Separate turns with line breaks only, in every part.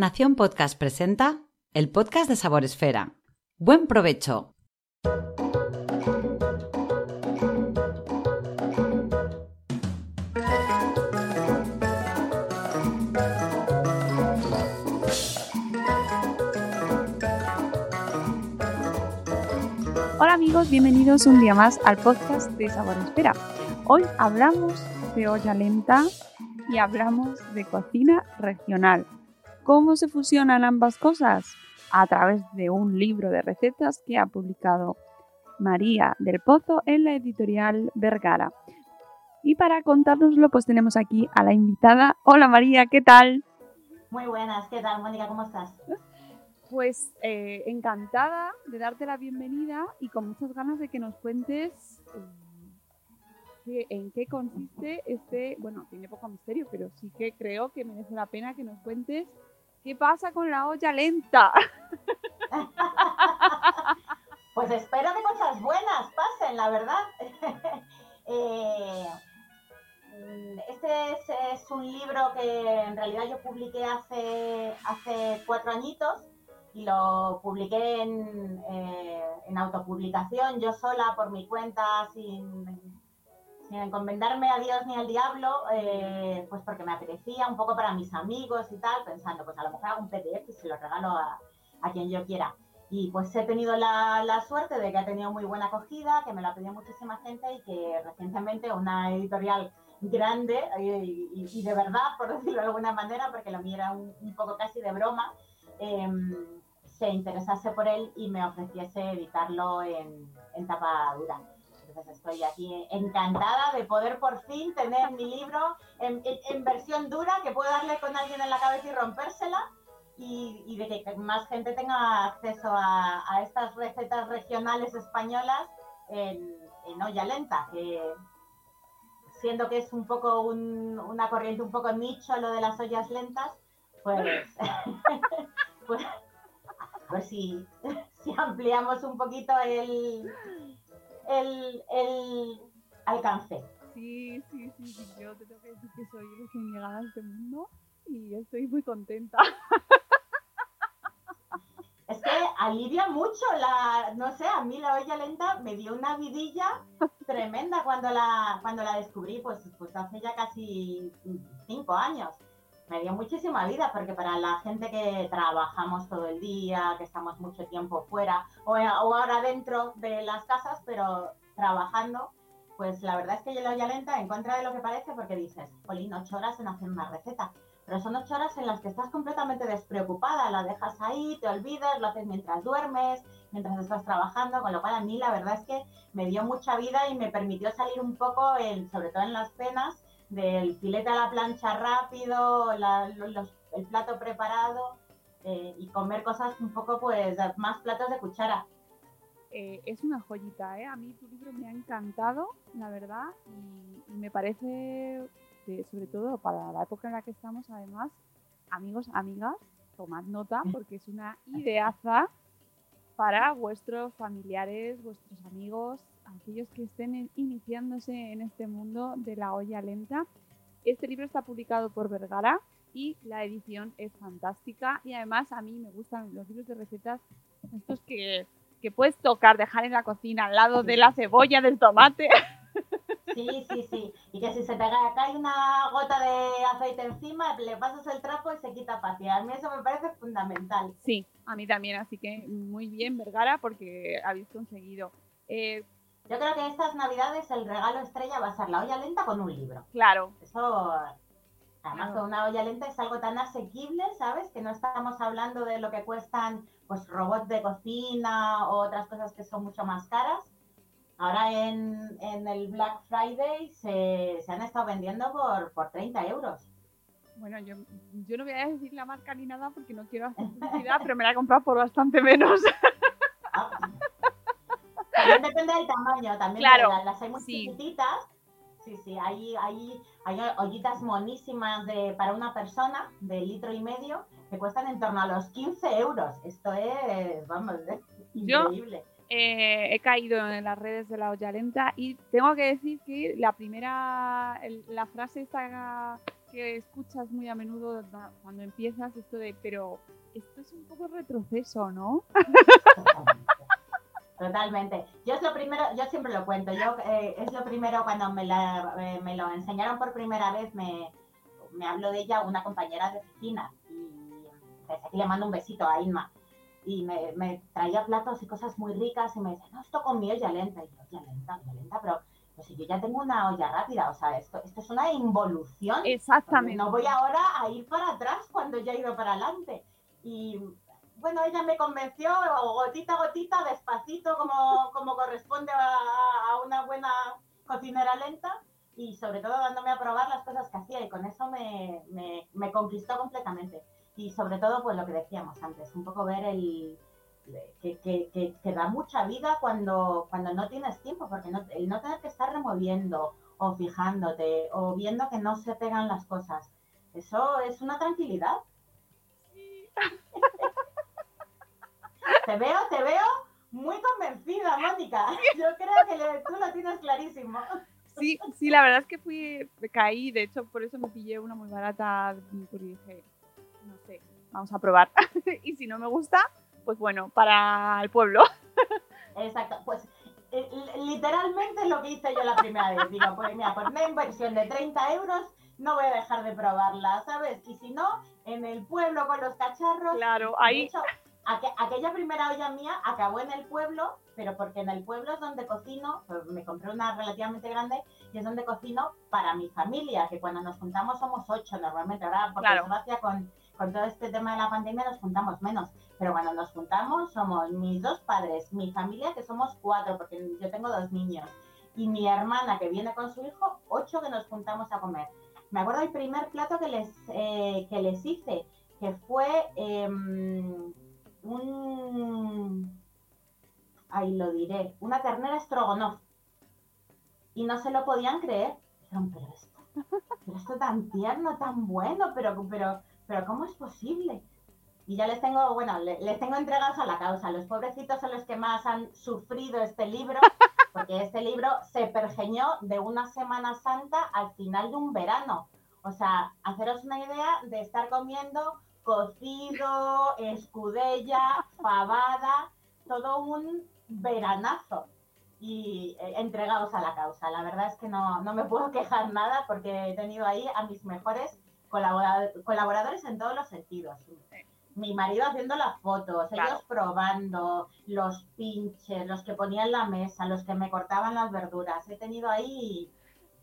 Nación Podcast presenta el podcast de Sabor Esfera. ¡Buen provecho!
Hola amigos, bienvenidos un día más al podcast de Sabor Espera. Hoy hablamos de olla lenta y hablamos de cocina regional. ¿Cómo se fusionan ambas cosas? A través de un libro de recetas que ha publicado María del Pozo en la editorial Vergara. Y para contárnoslo, pues tenemos aquí a la invitada. Hola María, ¿qué tal?
Muy buenas, ¿qué tal, Mónica? ¿Cómo estás?
Pues eh, encantada de darte la bienvenida y con muchas ganas de que nos cuentes eh, en qué consiste este, bueno, tiene poco misterio, pero sí que creo que merece la pena que nos cuentes qué pasa con la olla lenta.
pues espero que cosas buenas pasen, la verdad. Eh, este es, un libro que en realidad yo publiqué hace, hace cuatro añitos y lo publiqué en, eh, en autopublicación, yo sola, por mi cuenta, sin, sin encomendarme a Dios ni al diablo, eh, pues porque me apetecía un poco para mis amigos y tal, pensando, pues a lo mejor hago un PDF y se lo regalo a, a quien yo quiera. Y pues he tenido la, la, suerte de que ha tenido muy buena acogida, que me lo ha pedido muchísima gente y que recientemente una editorial grande y, y, y de verdad, por decirlo de alguna manera, porque lo mío era un, un poco casi de broma, eh, se interesase por él y me ofreciese editarlo en, en tapa dura. Entonces estoy aquí encantada de poder por fin tener mi libro en, en, en, versión dura, que puedo darle con alguien en la cabeza y rompérsela, y, y de que más gente tenga acceso a, a estas recetas regionales españolas en, en olla lenta, que siendo que es un poco un, una corriente un poco nicho lo de las ollas lentas, pues, pues si ampliamos un poquito el, el, el alcance.
Sí, sí, sí, sí, yo te tengo que decir que soy recién llegada a este mundo y estoy muy contenta.
Es que alivia mucho la, no sé, a mí la olla lenta me dio una vidilla tremenda cuando la, cuando la descubrí, pues, pues hace ya casi cinco años me dio muchísima vida, porque para la gente que trabajamos todo el día, que estamos mucho tiempo fuera, o, o ahora dentro de las casas, pero trabajando, pues la verdad es que yo lo ya lenta en contra de lo que parece, porque dices, Polín, ocho horas en hacer una receta. Pero son ocho horas en las que estás completamente despreocupada, la dejas ahí, te olvidas, lo haces mientras duermes, mientras estás trabajando, con lo cual a mí la verdad es que me dio mucha vida y me permitió salir un poco, en, sobre todo en las penas, del filete a la plancha rápido, la, los, el plato preparado eh, y comer cosas un poco, pues, más platos de cuchara.
Eh, es una joyita, ¿eh? A mí tu libro me ha encantado, la verdad, y, y me parece, que, sobre todo para la época en la que estamos, además, amigos, amigas, tomad nota, porque es una ideaza para vuestros familiares, vuestros amigos, aquellos que estén iniciándose en este mundo de la olla lenta. Este libro está publicado por Vergara y la edición es fantástica y además a mí me gustan los libros de recetas estos que, que puedes tocar, dejar en la cocina al lado de la cebolla, del tomate.
Sí, sí, sí. Y que si se te cae una gota de aceite encima, le pasas el trapo y se quita fácil. A mí eso me parece fundamental.
Sí, a mí también. Así que muy bien, Vergara, porque habéis conseguido. Eh,
yo creo que estas navidades el regalo estrella va a ser la olla lenta con un libro.
Claro.
Eso, además claro. una olla lenta es algo tan asequible, ¿sabes? Que no estamos hablando de lo que cuestan pues robots de cocina o otras cosas que son mucho más caras. Ahora en, en el Black Friday se, se, han estado vendiendo por, por 30 euros.
Bueno, yo, yo no voy a decir la marca ni nada porque no quiero hacer publicidad, pero me la he comprado por bastante menos.
También depende del tamaño, también
claro,
las, las, hay muy sí. chiquititas. Sí, sí, hay, hay, hay ollitas monísimas de, para una persona de litro y medio que cuestan en torno a los 15 euros. Esto es, vamos, es increíble.
Yo, eh, he caído en las redes de la olla lenta y tengo que decir que la primera, el, la frase esta que escuchas muy a menudo cuando empiezas esto de, pero esto es un poco retroceso, ¿no?
Totalmente. Yo es lo primero, yo siempre lo cuento, yo eh, es lo primero cuando me, la, eh, me lo enseñaron por primera vez, me, me habló de ella una compañera de oficina y desde aquí le mando un besito a Inma y me, me, traía platos y cosas muy ricas y me decía, no, esto con mi olla lenta. Y yo, olla lenta, lenta, pero pues si yo ya tengo una olla rápida, o sea, esto, esto es una involución.
Exactamente.
No voy ahora a ir para atrás cuando ya he ido para adelante. Y bueno, ella me convenció gotita a gotita, despacito, como, como corresponde a, una buena cocinera lenta y sobre todo dándome a probar las cosas que hacía y con eso me, me, conquistó completamente. Y sobre todo, pues lo que decíamos antes, un poco ver el, que, que, que, da mucha vida cuando, cuando no tienes tiempo, porque no, el no tener que estar removiendo o fijándote o viendo que no se pegan las cosas, eso es una tranquilidad. Te veo, te veo muy convencida, Mónica. Yo creo que tú lo tienes clarísimo.
Sí, sí, la verdad es que fui, caí, de hecho por eso me pillé una muy barata, porque dije, no sé, vamos a probar. y si no me gusta, pues bueno, para el pueblo.
Exacto, pues eh, literalmente lo que hice yo la primera vez. Digo, pues mira, por una inversión de 30 euros no voy a dejar de probarla, ¿sabes? Y si no, en el pueblo con los cacharros.
Claro, ahí
aquella primera olla mía acabó en el pueblo, pero porque en el pueblo es donde cocino, pues me compré una relativamente grande y es donde cocino para mi familia, que cuando nos juntamos somos ocho normalmente, ahora por desgracia con, con todo este tema de la pandemia nos juntamos menos, pero cuando nos juntamos somos mis dos padres, mi familia que somos cuatro, porque yo tengo dos niños, y mi hermana que viene con su hijo, ocho que nos juntamos a comer. Me acuerdo el primer plato que les, eh, que les hice, que fue... Em, un, ahí lo diré, una ternera estrogonoff. Y no se lo podían creer. Dijeron, pero esto, pero esto tan tierno, tan bueno, pero, pero, pero ¿cómo es posible? Y ya les tengo, bueno, les, tengo entregados a la causa. Los pobrecitos son los que más han sufrido este libro, porque este libro se pergeñó de una Semana Santa al final de un verano. O sea, haceros una idea de estar comiendo cocido, escudella, fabada, todo un veranazo y eh, entregados a la causa. La verdad es que no, me puedo quejar nada porque he tenido ahí a mis mejores colaboradores en todos los sentidos. Mi marido haciendo las fotos, ellos probando, los pinches, los que ponían la mesa, los que me cortaban las verduras. He tenido ahí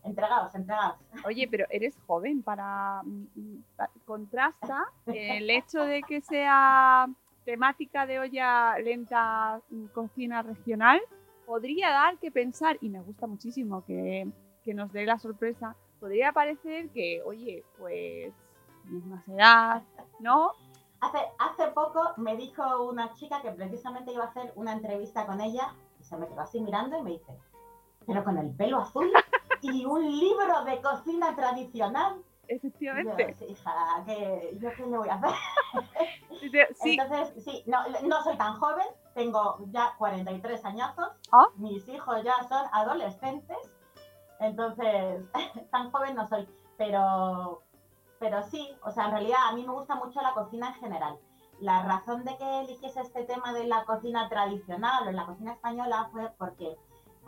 entregados, entregados.
Oye, pero eres joven para, mm, mm, contrasta el hecho de que sea temática de olla lenta mm, cocina regional. Podría dar que pensar y me gusta muchísimo que, que nos dé la sorpresa podría parecer que oye pues misma edad no
hace hace poco me dijo una chica que precisamente iba a hacer una entrevista con ella y se me quedó así mirando y me dice pero con el pelo azul y un libro de cocina tradicional.
Efectivamente.
Yo, hija, ¿qué, ¿yo qué le voy a hacer? Entonces, sí, no, no, soy tan joven, tengo ya 43 añazos, ¿Ah? mis hijos ya son adolescentes, entonces tan joven no soy, pero, pero sí, o sea, en realidad a mí me gusta mucho la cocina en general. La razón de que eligiese este tema de la cocina tradicional o la cocina española fue porque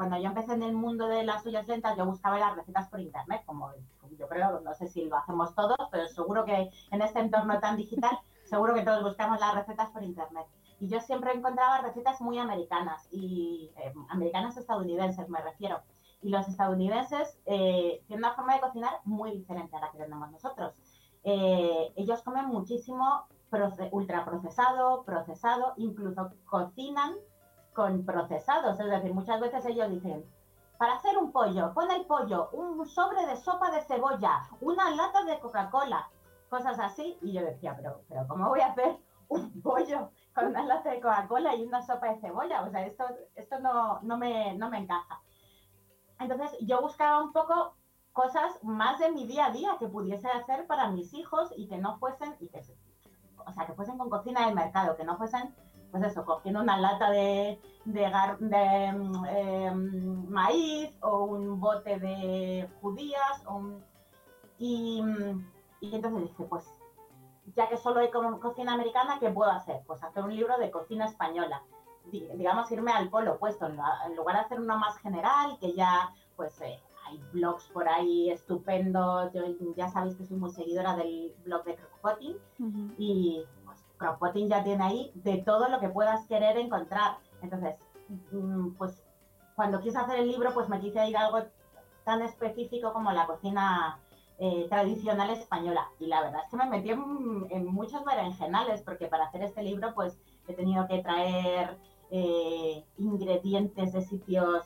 cuando yo empecé en el mundo de las ollas lentas, yo buscaba las recetas por internet, como yo creo, no sé si lo hacemos todos, pero seguro que en este entorno tan digital, seguro que todos buscamos las recetas por internet. Y yo siempre encontraba recetas muy americanas, y eh, americanas estadounidenses me refiero. Y los estadounidenses eh, tienen una forma de cocinar muy diferente a la que tenemos nosotros. Eh, ellos comen muchísimo ultraprocesado, procesado, incluso cocinan con procesados. Es decir, muchas veces ellos dicen, para hacer un pollo, pon el pollo, un sobre de sopa de cebolla, una lata de Coca-Cola, cosas así. Y yo decía, pero, pero ¿cómo voy a hacer un pollo con una lata de Coca-Cola y una sopa de cebolla? O sea, esto, esto no, no, me, no me encaja. Entonces yo buscaba un poco cosas más de mi día a día que pudiese hacer para mis hijos y que no fuesen, y que, o sea, que fuesen con cocina del mercado, que no fuesen pues eso, cogiendo una lata de, de, em, maíz o un bote de judías. Y, y entonces dije, pues ya que solo hay como cocina americana, ¿qué puedo hacer? Pues hacer un libro de cocina española. Digamos, irme al polo opuesto, en lugar de hacer uno más general, que ya, pues, eh, hay blogs por ahí estupendos. Yo ya sabéis que soy muy seguidora del blog de Crockpotting. Y Crockpotting ya tiene ahí de todo lo que puedas querer encontrar. Entonces, mm, pues, cuando quise hacer el libro, pues me quise ir a algo tan específico como la cocina eh, tradicional española. Y la verdad es que me metí en, muchos berenjenales, porque para hacer este libro, pues he tenido que traer eh, ingredientes de sitios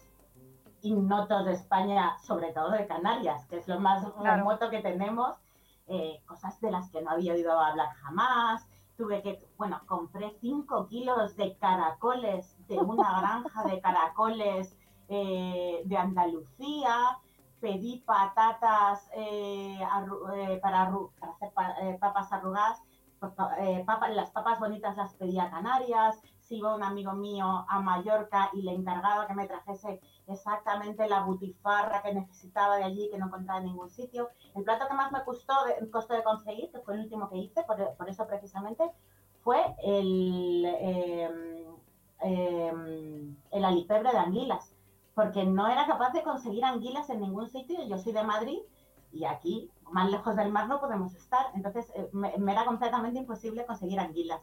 ignotos de España, sobre todo de Canarias, que es lo más remoto que tenemos, eh, cosas de las que no había oído hablar jamás. Tuve que, bueno, compré 5 kilos de caracoles de una granja de caracoles de Andalucía, pedí patatas eh, eh, para, hacer eh, papas arrugadas, las papas bonitas las pedí a Canarias, iba un amigo mío a Mallorca y le encargaba que me trajese exactamente la butifarra que necesitaba de allí, que no encontraba en ningún sitio. El plato que más me costó de, conseguir, que fue el último que hice, por, eso precisamente, fue el, eh, el alipebre de anguilas porque no era capaz de conseguir anguilas en ningún sitio. Yo soy de Madrid y aquí, más lejos del mar, no podemos estar. Entonces, eh, me, era completamente imposible conseguir anguilas.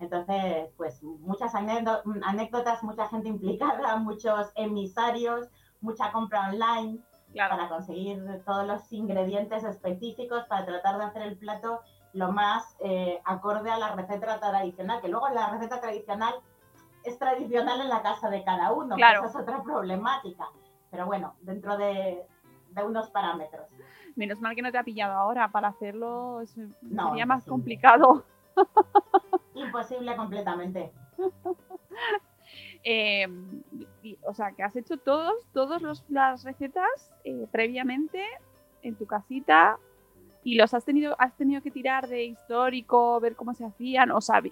Entonces, pues muchas anécdotas, mucha gente implicada, muchos emisarios, mucha compra online para conseguir todos los ingredientes específicos para tratar de hacer el plato lo más eh, acorde a la receta tradicional, que luego la receta tradicional es tradicional en la casa de cada uno, claro. esa es otra problemática. Pero bueno, dentro de, unos parámetros.
Menos mal que no te ha pillado ahora, para hacerlo sería más complicado.
Imposible completamente.
Em, o sea, que has hecho todos, todas las recetas eh, previamente en tu casita y los has tenido, has tenido que tirar de histórico, ver cómo se hacían, o sea,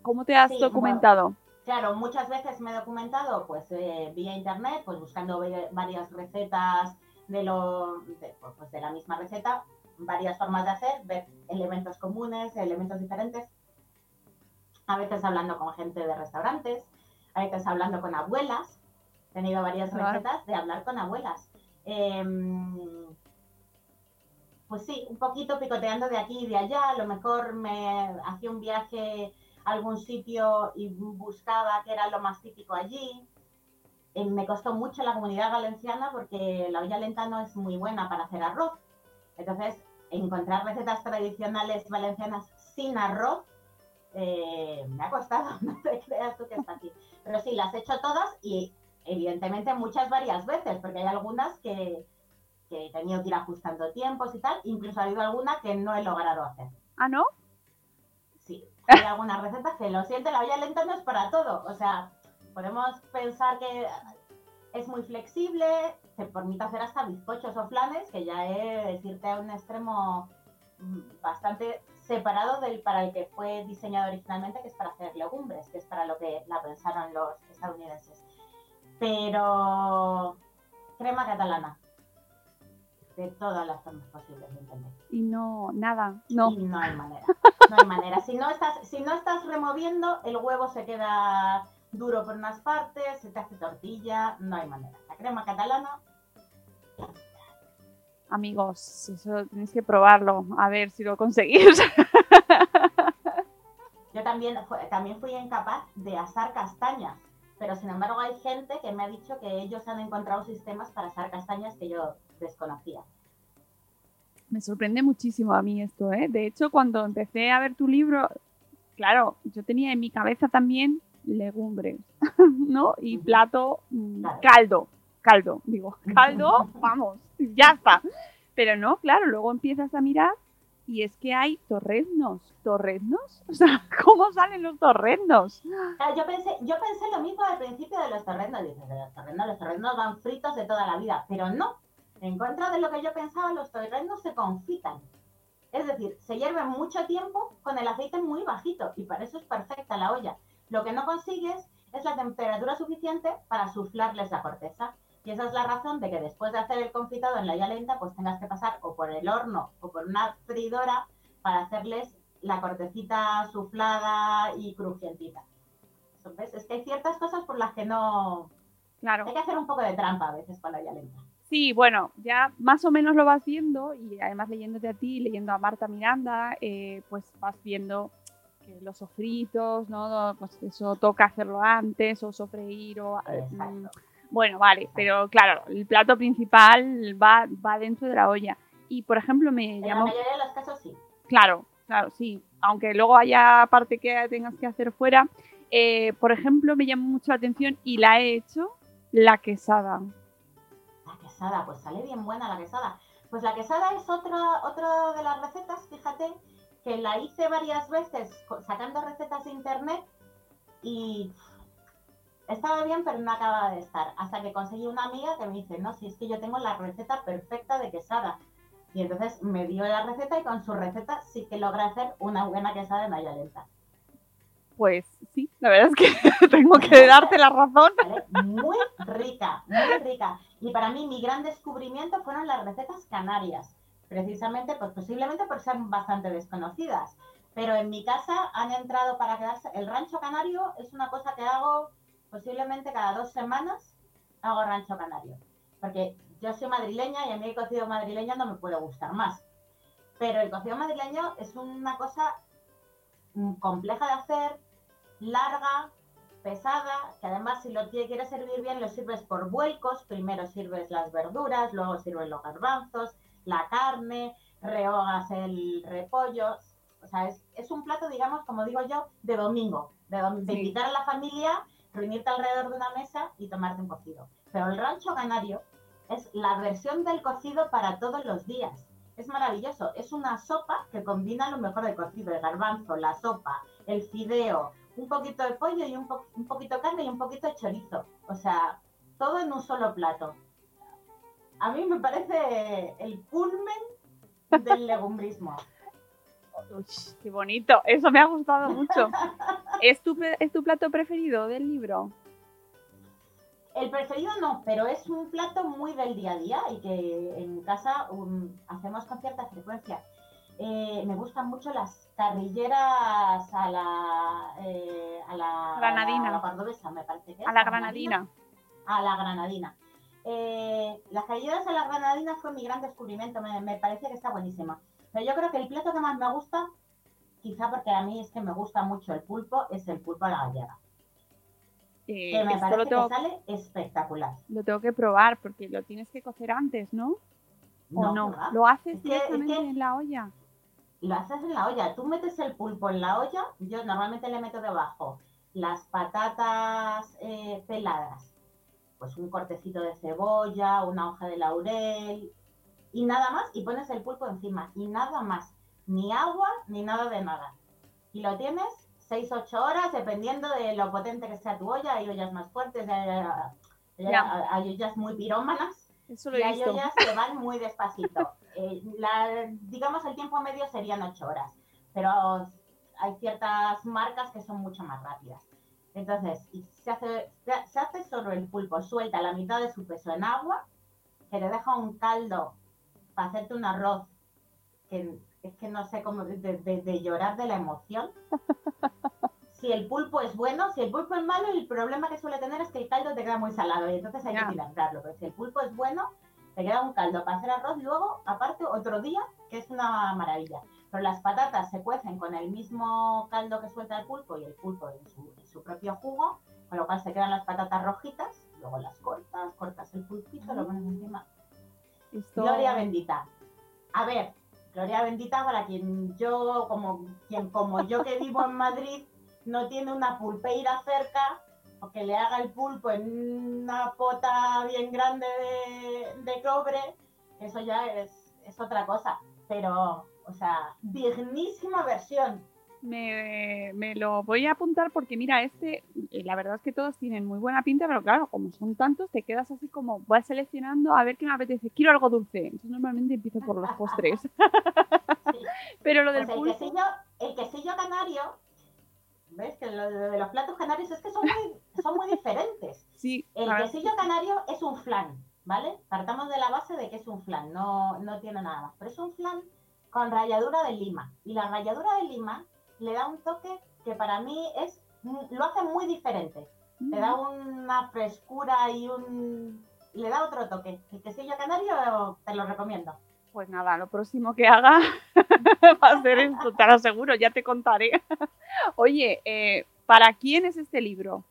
¿cómo te has documentado?
Claro, muchas veces me he documentado pues eh, vía internet, pues buscando varias recetas de, lo, pues, pues, de, la misma receta, varias formas de hacer, ver elementos comunes, elementos diferentes. A veces hablando con gente de restaurantes, a veces hablando con abuelas. He tenido varias recetas de hablar con abuelas. Em, pues sí, un poquito picoteando de aquí y de allá. A lo mejor me hacía un viaje algún sitio y buscaba qué era lo más típico allí. Eh, me costó mucho la comunidad valenciana porque la olla lenta no es muy buena para hacer arroz. Entonces, encontrar recetas tradicionales valencianas sin arroz eh, me ha costado, no te creas tú que es fácil. Pero sí, las he hecho todas y evidentemente muchas varias veces, porque hay algunas que, que he tenido que ir ajustando tiempos y tal, incluso ha habido alguna que no he logrado hacer.
¿Ah, no?
hay algunas recetas que lo siento, la olla lenta no es para todo. O sea, podemos pensar que es muy flexible, te permite hacer hasta bizcochos o flanes, que ya es decirte a un extremo bastante separado del para el que fue diseñado originalmente, que es para hacer legumbres, que es para lo que la pensaron los estadounidenses. Pero crema catalana, de todas las formas posibles de entender.
Y no, nada, no.
no hay manera, no hay manera. Si no estás, si no estás removiendo, el huevo se queda duro por unas partes, se te hace tortilla, no hay manera. La crema catalana.
Amigos, eso tenéis que probarlo, a ver si lo conseguís.
Yo también, también fui incapaz de asar castañas, pero sin embargo hay gente que me ha dicho que ellos han encontrado sistemas para asar castañas que yo desconocía.
Me sorprende muchísimo a mí esto, ¿eh? De hecho, cuando empecé a ver tu libro, claro, yo tenía en mi cabeza también legumbres, ¿no? Y plato, mm, caldo, caldo, digo, caldo, vamos, ya está. Pero no, claro, luego empiezas a mirar y es que hay torreznos. ¿Torreznos? O sea, ¿cómo salen los torreznos?
Yo pensé, yo pensé lo mismo al principio de los torreznos. Dices, los torreznos, los van fritos de toda la vida, pero no. En contra de lo que yo pensaba, los torreznos se confitan. Es decir, se hierven mucho tiempo con el aceite muy bajito y para eso es perfecta la olla. Lo que no consigues es la temperatura suficiente para suflarles la corteza. Y esa es la razón de que después de hacer el confitado en la olla lenta, pues tengas que pasar o por el horno o por una freidora para hacerles la cortecita suflada y crujientita. ¿Ves? Es que hay ciertas cosas por las que no...
Claro.
Hay que hacer un poco de trampa a veces con la olla lenta.
Sí, bueno, ya más o menos lo vas viendo y además leyéndote a ti, leyendo a Marta Miranda, eh, pues vas viendo que los sofritos, ¿no? Pues eso toca hacerlo antes o sofreír o... eh, bueno, vale, pero claro, el plato principal va, va dentro de la olla. Y por ejemplo me
En
llamó...
la mayoría de los casos sí.
Claro, claro, sí. Aunque luego haya parte que tengas que hacer fuera. Eh, por ejemplo, me llamó mucho la atención y la he hecho la quesada.
La quesada, pues sale bien buena la quesada. Pues la quesada es otra, otra de las recetas, fíjate, que la hice varias veces sacando recetas de internet y estaba bien, pero no acababa de estar. Hasta que conseguí una amiga que me dice, no, si es que yo tengo la receta perfecta de quesada. Y entonces me dio la receta y con su receta sí que logré hacer una buena quesada en lenta.
Pues sí, la verdad es que tengo que darte la razón.
¿vale? Muy rica, muy rica. Y para mí mi gran descubrimiento fueron las recetas canarias, precisamente, pues posiblemente por ser bastante desconocidas. Pero en mi casa han entrado para quedarse. El rancho canario es una cosa que hago posiblemente cada dos semanas, hago rancho canario. Porque yo soy madrileña y a mí el cocido madrileño no me puede gustar más. Pero el cocido madrileño es una cosa mm, compleja de hacer, larga, pesada, que además si lo quieres servir bien lo sirves por vuelcos, primero sirves las verduras, luego sirves los garbanzos, la carne, rehogas el repollo, o sea, es, es un plato, digamos, como digo yo, de domingo, de, dom- de
Sí.
invitar a la familia, reunirte alrededor de una mesa y tomarte un cocido. Pero el rancho canario es la versión del cocido para todos los días. Es maravilloso, es una sopa que combina lo mejor del cocido, el garbanzo, la sopa, el fideo, un poquito de pollo y un, po- un poquito de carne y un poquito de chorizo. O sea, todo en un solo plato. A mí me parece el culmen del legumbrismo.
Uy, qué bonito, eso me ha gustado mucho. ¿Es tu, pre- ¿Es tu plato preferido del libro?
El preferido no, pero es un plato muy del día a día y que en casa um, hacemos con cierta frecuencia. Eh, me gustan mucho las carrilleras a la, eh, a la
Granadina.
a la cordobesa, me parece que es.
A la granadina.
a la granadina. Eh, las carrilleras a la granadina fue mi gran descubrimiento, me, me parece que está buenísima. Pero yo creo que el plato que más me gusta, quizá porque a mí es que me gusta mucho el pulpo, es el pulpo a la gallega.
Eh,
Que me parece
lo tengo,
que sale espectacular.
lo tengo que probar porque lo tienes que cocer antes, ¿no? ¿O no?
¿verdad?
¿Lo haces
Es que- es
directamente
que-
en la olla?
Lo haces en la olla. Tú metes el pulpo en la olla. Yo normalmente le meto debajo las patatas eh, peladas, pues un cortecito de cebolla, una hoja de laurel y nada más. Y pones el pulpo encima y nada más. Ni agua ni nada de nada. Y lo tienes 6-8 horas dependiendo de lo potente que sea tu olla. Hay ollas más fuertes, hay, hay- hay ollas muy pirómanas.
Eso lo
Y
he
hay
visto.
ollas que van muy despacito. Eh, la- digamos, el tiempo medio serían ocho horas, pero hay ciertas marcas que son mucho más rápidas. Entonces, y se hace, se se hace solo el pulpo, suelta la mitad de su peso en agua, que te deja un caldo para hacerte un arroz, que es que no sé cómo, de, de- de llorar de la emoción. Si el pulpo es bueno, si el pulpo es malo, el problema que suele tener es que el caldo te queda muy salado y entonces hay que filantrarlo. Pero si el pulpo es bueno, te queda un caldo para hacer arroz luego, aparte, otro día, que es una maravilla. Pero las patatas se cuecen con el mismo caldo que suelta el pulpo y el pulpo en su, en su propio jugo, con lo cual se quedan las patatas rojitas, luego las cortas, cortas el pulpito, lo pones encima.
Esto-
Gloria bendita. A ver, Gloria bendita para quien yo, como quien como yo que vivo en Madrid, no tiene una pulpeira cerca, o que le haga el pulpo en una pota bien grande de, de cobre, eso ya es, es otra cosa. Pero, o sea, dignísima versión.
Me, me lo voy a apuntar porque mira, este, eh, la verdad es que todos tienen muy buena pinta, pero claro, como son tantos, te quedas así como, vas seleccionando a ver qué me apetece. Quiero algo dulce. Entonces normalmente empiezo por los postres.
Sí.
pero lo del
Pues el
pulpo,
quesillo, el quesillo canario ¿Ves? Que lo de los platos canarios es que son muy, son muy diferentes.
Sí,
El quesillo canario es un flan, ¿vale? Partamos de la base de que es un flan, no, no tiene nada más. Pero es un flan con ralladura de lima. Y la ralladura de lima le da un toque que para mí es lo hace muy diferente. Le da una frescura y un... Le da otro toque. El quesillo canario te lo recomiendo.
Pues nada, lo próximo que haga va a ser esto, te lo aseguro, ya te contaré. Oye, eh, ¿para quién es este libro?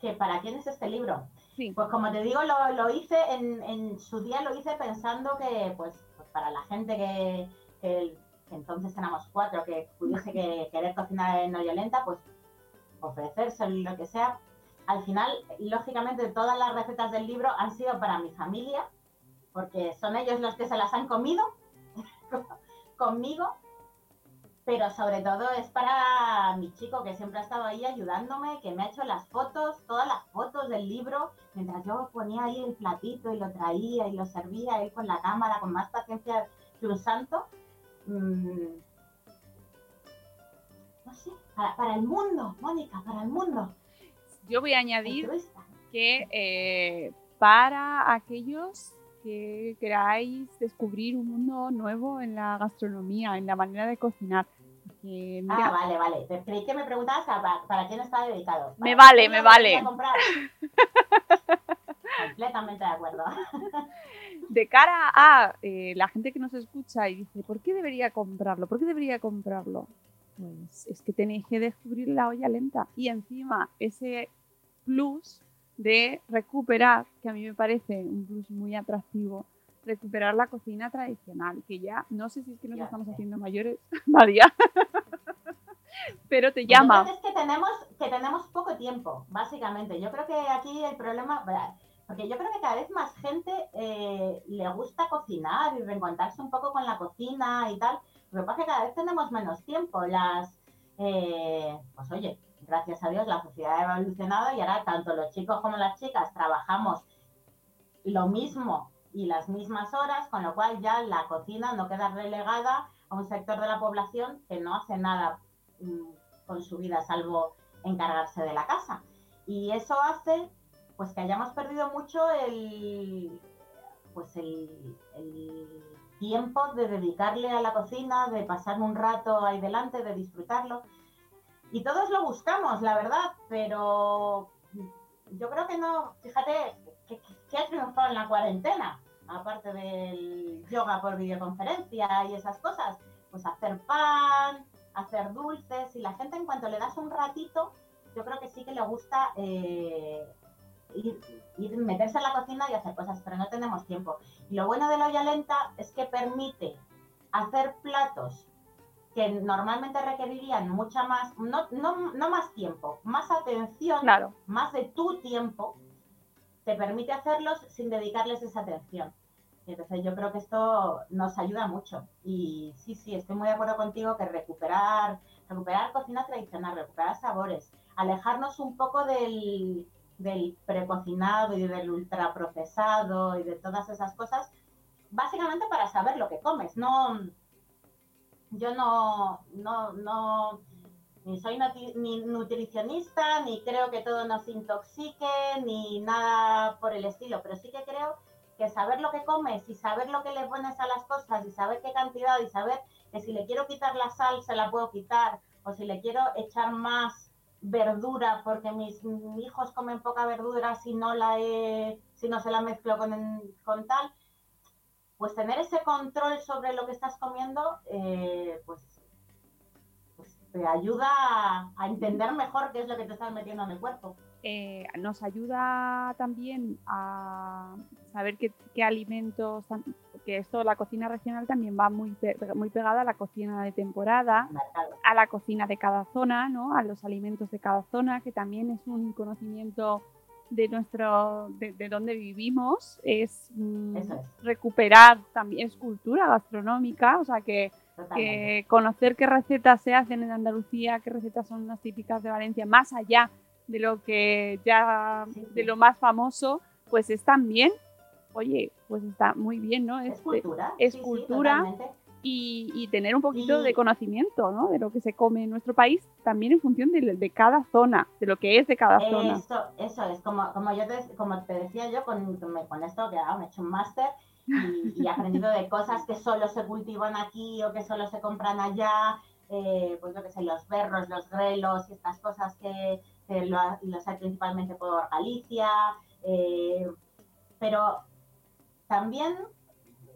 ¿Que ¿Para quién es este libro?
Sí.
Pues como te digo, lo, lo hice en, en su día, lo hice pensando que, pues, pues para la gente que entonces éramos cuatro, que pudiese que, querer cocinar en olla lenta, pues ofrecerse lo que sea. Al final, lógicamente, todas las recetas del libro han sido para mi familia, porque son ellos los que se las han comido conmigo, pero sobre todo es para mi chico que siempre ha estado ahí ayudándome, que me ha hecho las fotos, todas las fotos del libro, mientras yo ponía ahí el platito y lo traía y lo servía él con la cámara, con más paciencia que un santo. Mm, no sé, para, para el mundo, Mónica, para el mundo.
Yo voy a añadir que eh, para aquellos que queráis descubrir un mundo nuevo en la gastronomía, en la manera de cocinar. Porque, mira,
Ah, vale, vale. Creí que me preguntabas a- para, para quién está dedicado.
Me vale, me vale.
Completamente de acuerdo.
de cara a eh, la gente que nos escucha y dice, ¿por qué debería comprarlo? ¿Por qué debería comprarlo? Pues es que tenéis que descubrir la olla lenta y encima ese plus de recuperar, que a mí me parece un plus muy atractivo, recuperar la cocina tradicional, que ya no sé si es que nos
Ya
estamos
sé.
haciendo mayores, María, pero te
Yo creo
llama.
que es que tenemos, que tenemos poco tiempo, básicamente. Yo creo que aquí el problema, porque yo creo que cada vez más gente eh, le gusta cocinar y reencontrarse un poco con la cocina y tal. Lo que pasa es que cada vez tenemos menos tiempo. Las, eh, pues oye, gracias a Dios la sociedad ha evolucionado y ahora tanto los chicos como las chicas trabajamos lo mismo y las mismas horas, con lo cual ya la cocina no queda relegada a un sector de la población que no hace nada mm, con su vida salvo encargarse de la casa. Y eso hace pues que hayamos perdido mucho el pues el, el tiempo de dedicarle a la cocina, de pasar un rato ahí delante, de disfrutarlo. Y todos lo buscamos, la verdad, pero yo creo que no, fíjate, que, ha triunfado en la cuarentena, aparte del yoga por videoconferencia y esas cosas, pues hacer pan, hacer dulces, y la gente en cuanto le das un ratito, yo creo que sí que le gusta eh, ir, ir- meterse en la cocina y hacer cosas, pero no tenemos tiempo. Y lo bueno de la olla lenta es que permite hacer platos que normalmente requerirían mucha más, no, no, no más tiempo, más atención,
Claro,
más de tu tiempo, te permite hacerlos sin dedicarles esa atención. Entonces yo creo que esto nos ayuda mucho. Y sí, sí, estoy muy de acuerdo contigo que recuperar, recuperar cocina tradicional, recuperar sabores, alejarnos un poco del, del precocinado y del ultraprocesado y de todas esas cosas, básicamente para saber lo que comes. No, yo no, no, no, ni soy ni nutricionista, ni creo que todo nos intoxique, ni nada por el estilo, pero sí que creo que saber lo que comes y saber lo que le pones a las cosas y saber qué cantidad y saber que si le quiero quitar la sal se la puedo quitar o si le quiero echar más verdura porque mis hijos comen poca verdura si no la he, si no se la mezclo con, con tal, pues tener ese control sobre lo que estás comiendo, eh, pues pues te ayuda a, a entender mejor qué es lo que te estás metiendo en el cuerpo.
Eh, nos ayuda también a saber qué, qué alimentos, porque esto, la cocina regional también va muy, pe- muy pegada a la cocina de temporada, a la cocina de cada zona, ¿no? a los alimentos de cada zona, que también es un conocimiento de nuestro, de, de donde vivimos, es mm,
es.
recuperar también es cultura gastronómica, o sea que que conocer qué recetas se hacen en Andalucía, qué recetas son las típicas de Valencia, más allá de lo que ya, de lo más famoso, pues es también, oye, pues está muy bien, ¿no?
Es
Este,
cultura.
es
sí,
cultura.
totalmente.
y, tener un poquito de conocimiento ¿no? de lo que se come en nuestro país, también en función de, cada zona, de lo que es de cada zona.
Eso es, como, como, yo te, como te decía yo con, con esto, que ahora me he hecho un máster y, he aprendido de cosas que solo se cultivan aquí o que solo se compran allá, eh, pues lo que sé, los berros, los grelos y estas cosas que, los hay principalmente por Galicia, eh, pero también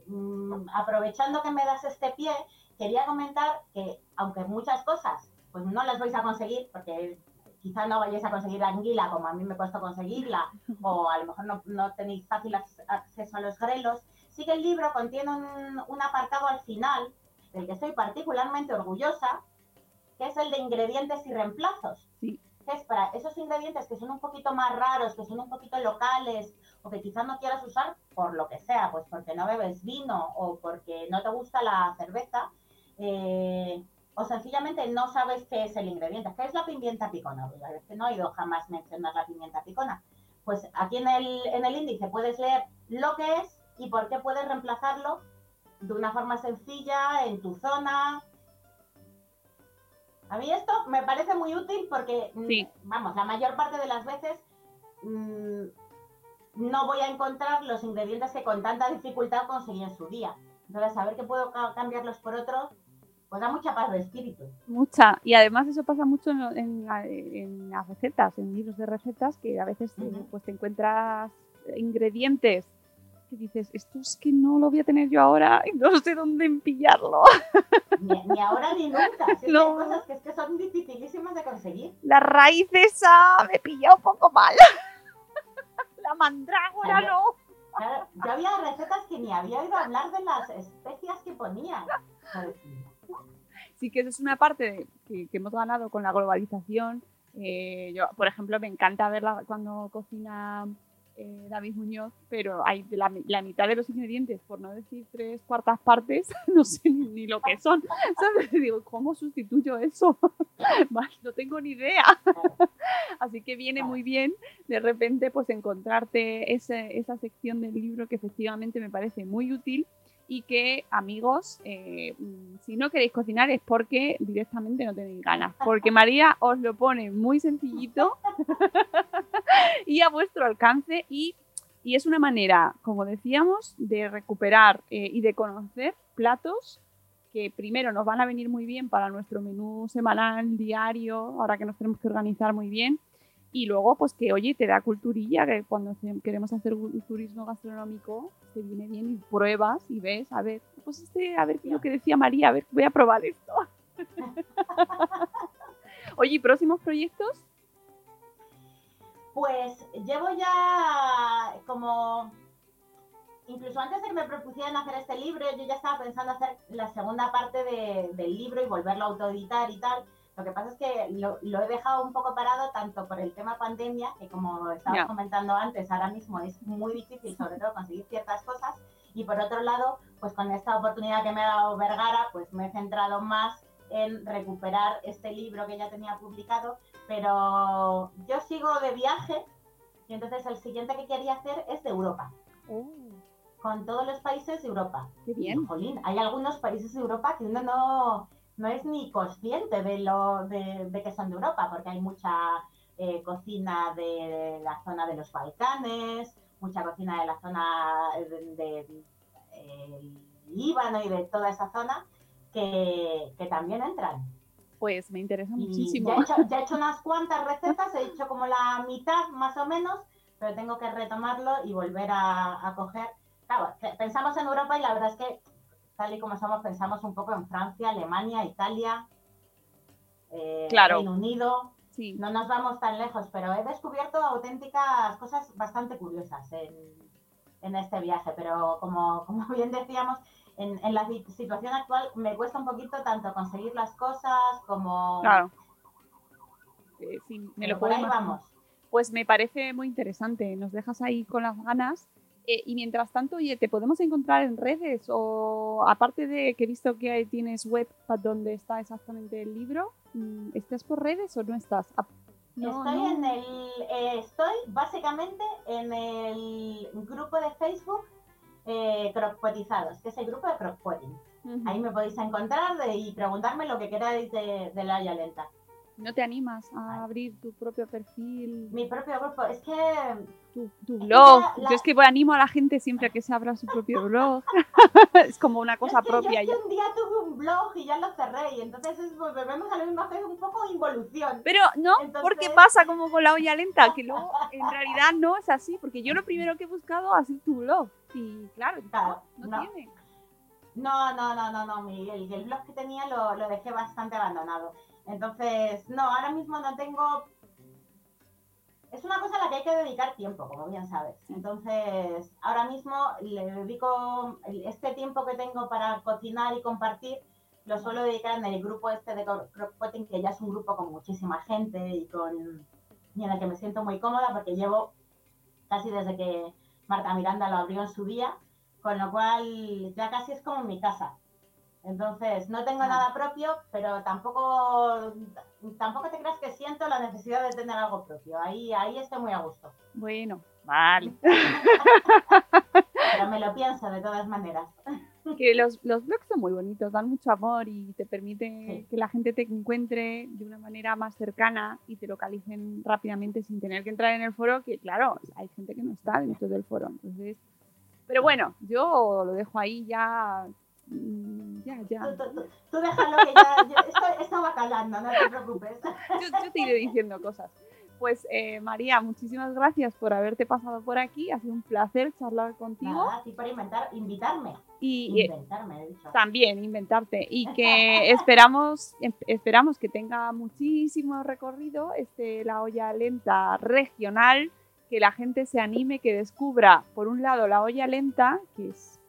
Mm, aprovechando que me das este pie, quería comentar que aunque muchas cosas pues no las vais a conseguir, porque quizá no vayáis a conseguir la anguila como a mí me costó conseguirla, o a lo mejor no, tenéis fácil acceso a los grelos, sí que el libro contiene un, apartado al final del que estoy particularmente orgullosa, que es el de ingredientes y reemplazos. Para esos ingredientes que son un poquito más raros, que son un poquito locales, o que quizás no quieras usar por lo que sea, pues porque no bebes vino o porque no te gusta la cerveza, eh, o sencillamente no sabes qué es el ingrediente. ¿Qué es la pimienta picona? Pues es que no he oído jamás mencionar la pimienta picona. Pues aquí en el, en el índice puedes leer lo que es y por qué puedes reemplazarlo de una forma sencilla en tu zona. A mí esto me parece muy útil porque, mm, vamos, la mayor parte de las veces mm, no voy a encontrar los ingredientes que con tanta dificultad conseguí en su día. Entonces, saber que puedo cambiarlos por otros, pues da mucha paz de espíritu.
Mucha. Y además eso pasa mucho en, las recetas, en libros de recetas, que a veces pues, te encuentras ingredientes que dices, esto es que no lo voy a tener yo ahora y no sé dónde pillarlo.
Ni, ahora ni nunca. hay cosas que, es que son dificilísimas de conseguir.
La raíz esa me pilla un poco mal la mandrágora no.
yo había recetas que ni había oído hablar de las especias que ponían.
Sí que eso es una parte que, hemos ganado con la globalización. Eh, yo, por ejemplo, me encanta verla cuando cocina eh, David Muñoz, pero hay la, la, mitad de los ingredientes, por no decir tres cuartas partes, no sé ni, lo que son. ¿Sabes? Digo, ¿cómo sustituyo eso? no tengo ni idea. Así que viene muy bien de repente pues encontrarte ese, esa sección del libro que efectivamente me parece muy útil y que amigos, eh, si no queréis cocinar es porque directamente no tenéis ganas, porque María os lo pone muy sencillito y a vuestro alcance y, es una manera, como decíamos, de recuperar eh, y de conocer platos que primero nos van a venir muy bien para nuestro menú semanal, diario, ahora que nos tenemos que organizar muy bien, y luego, pues que, oye, te da culturilla, que cuando queremos hacer un turismo gastronómico, te viene bien y pruebas y ves, a ver, pues este, a ver lo que decía María, a ver, voy a probar esto. oye, ¿próximos proyectos?
Pues llevo ya como incluso antes de que me propusieran hacer este libro, yo ya estaba pensando hacer la segunda parte del libro y volverlo a autoeditar y tal. Lo que pasa es que lo, he dejado un poco parado tanto por el tema pandemia, que como estaba comentando antes, ahora mismo es muy difícil sobre todo conseguir ciertas cosas, y por otro lado, pues con esta oportunidad que me ha dado Vergara, pues me he centrado más en recuperar este libro que ya tenía publicado, pero yo sigo de viaje y entonces el siguiente que quería hacer es de Europa. Oh. Con todos los países de Europa.
Qué bien.
jolín, hay algunos países de Europa que uno no, no es ni consciente de, lo, de, que son de Europa, porque hay mucha eh, cocina de la zona de los Balcanes, mucha cocina de la zona de, Líbano y de toda esa zona que, también entran.
Pues me interesa muchísimo.
Ya he, hecho, unas cuantas recetas, he hecho como la mitad más o menos, pero tengo que retomarlo y volver a, a coger. Claro, pensamos en Europa y la verdad es que tal y como somos, pensamos un poco en Francia, Alemania, Italia, eh, Reino Unido. Sí. No nos vamos tan lejos, pero he descubierto auténticas cosas bastante curiosas en, este viaje. Pero como, como bien decíamos, en, la situación actual me cuesta un poquito tanto conseguir las cosas como...
Claro. Eh, sí, me lo por ahí vamos. Pues me parece muy interesante. Nos dejas ahí con las ganas eh, y mientras tanto, oye, ¿te podemos encontrar en redes? O aparte de que he visto que tienes web donde está exactamente el libro, mm, ¿estás por redes o no estás?
Ah, estoy en el eh, estoy básicamente en el grupo de Facebook eh, que es el grupo de Crockpotting.
Ujú.
Ahí me podéis encontrar de- y preguntarme lo que queráis de, de la olla lenta.
¿No te animas a abrir tu propio perfil,
Mi propio grupo, es que
tu, tu
que
blog?
la- la-
Yo es que animo a la gente siempre a que se abra su propio blog. es como una cosa
es que yo
propia
es que un día tuve un blog y ya lo cerré y entonces es, pues, volvemos a lo mismo que es un poco involución.
Pero no,
Entonces-
porque pasa como con la olla lenta, que luego en realidad no es así, porque yo lo primero que he buscado ha sido tu blog. Y claro,
Claro,
no,
no.
tiene.
No, no, no, no, no, mi- el, el blog que tenía lo, lo dejé bastante abandonado. Entonces, no, ahora mismo no tengo... Es una cosa a la que hay que dedicar tiempo, como bien sabes. Entonces, ahora mismo le dedico este tiempo que tengo para cocinar y compartir, lo suelo dedicar en el grupo este de Cro- Crockpotting, que ya es un grupo con muchísima gente y, con, y en el que me siento muy cómoda porque llevo casi desde que Marta Miranda lo abrió en su día, con lo cual ya casi es como mi casa. Entonces, no tengo
Ah.
nada propio, pero tampoco, tampoco te creas que siento la necesidad de tener algo propio. Ahí, ahí estoy muy a gusto.
Bueno, vale.
Pero me lo pienso de todas maneras.
que los, los blogs son muy bonitos, dan mucho amor y te permiten
Sí.
que la gente te encuentre de una manera más cercana y te localicen rápidamente sin tener que entrar en el foro, que claro, hay gente que no está dentro del foro. Entonces, pero bueno, yo lo dejo ahí ya. Mm, Ya, ya.
Tú, tú- tú- déjalo que ya, yo- esto, esto va calando, no te preocupes.
Yo, yo te iré diciendo cosas. Pues eh, María, muchísimas gracias por haberte pasado por aquí. Ha sido un placer charlar contigo.
Nada, así por inventar, invitarme.
Y, eh,
Inventarme, dicho.
también inventarte y que esperamos em- esperamos que tenga muchísimo recorrido este la olla lenta regional que la gente se anime que descubra por un lado la olla lenta que es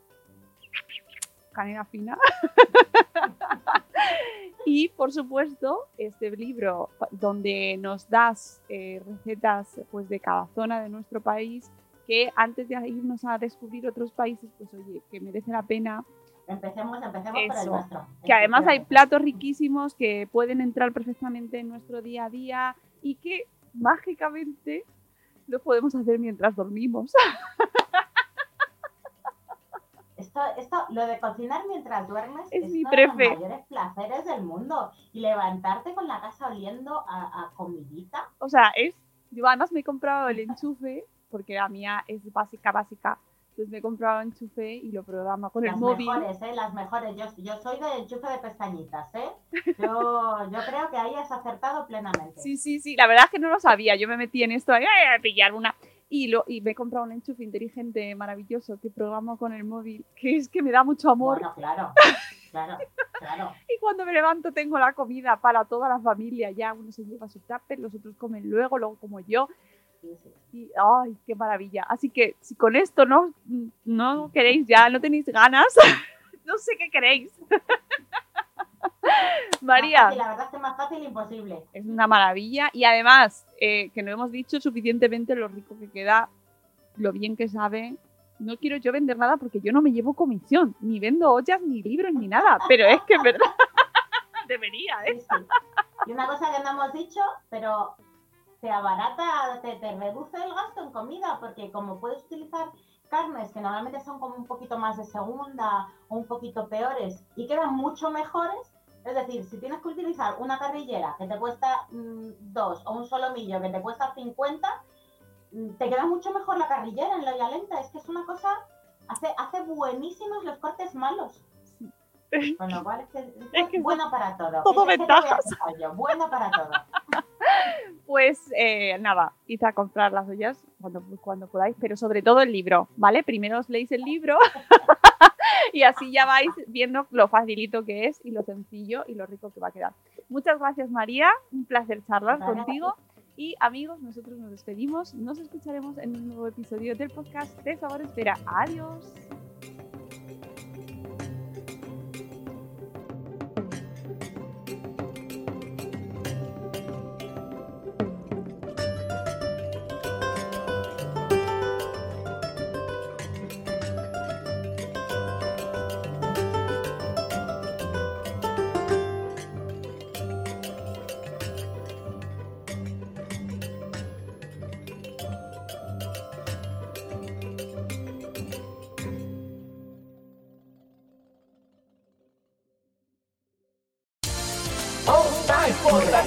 canela fina y por supuesto este libro donde nos das eh, recetas pues de cada zona de nuestro país que antes de irnos a descubrir otros países pues oye que merece la pena
Empecemos, empecemos por el
Eso.
nuestro.
que además hay platos riquísimos que pueden entrar perfectamente en nuestro día a día y que mágicamente lo podemos hacer mientras dormimos.
Esto, esto, lo de cocinar mientras duermes
Es
es,
mi
uno de los mayores placeres del mundo. Y levantarte con la casa oliendo a, a comidita.
O sea, es. Yo además me he comprado el enchufe, porque la mía es básica, básica. Entonces me he comprado el enchufe y lo programa con el
Las
móvil.
mejores, ¿eh? Las mejores. Yo, yo soy de enchufe de pestañitas, ¿eh? Yo, yo creo que ahí has acertado plenamente.
Sí, sí, sí. La verdad es que no lo sabía. Yo me metí en esto "Ay, a pillar una. Y, lo, y me he comprado un enchufe inteligente, maravilloso, que programo con el móvil, que es que me da mucho amor.
Bueno, claro, claro, claro.
Y cuando me levanto tengo la comida para toda la familia. Ya uno se lleva su tupper, los otros comen luego, luego como yo. Y ¡ay, qué maravilla! Así que si con esto no, no queréis ya, no tenéis ganas, no sé qué queréis. María,
fácil, la verdad es que más fácil imposible.
es una maravilla. Y además, eh, que no hemos dicho suficientemente lo rico que queda, lo bien que sabe. No quiero yo vender nada porque yo no me llevo comisión, ni vendo ollas, ni libros, ni nada. Pero es que es verdad. Debería, ¿eh?
Sí, sí. Y una cosa que no hemos dicho, pero te abarata, te, te reduce el gasto en comida, porque como puedes utilizar carnes que normalmente son como un poquito más de segunda o un poquito peores y quedan mucho mejores, es decir, si tienes que utilizar una carrillera que te cuesta 2 o un solomillo que te cuesta 50, mm, te queda mucho mejor la carrillera en la olla lenta. Es que es una cosa, hace, hace buenísimos los cortes malos. Con lo cual es que, es
Es que
bueno para todo. Bueno para todo.
Pues eh, nada, id a comprar las ollas cuando, cuando podáis, pero sobre todo el libro, ¿vale? Primero os leéis el libro y así ya vais viendo lo facilito que es y lo sencillo y lo rico que va a quedar. Muchas gracias María, un placer charlar contigo y amigos, nosotros nos despedimos, nos escucharemos en un nuevo episodio del podcast de Sabor Espera. Adiós.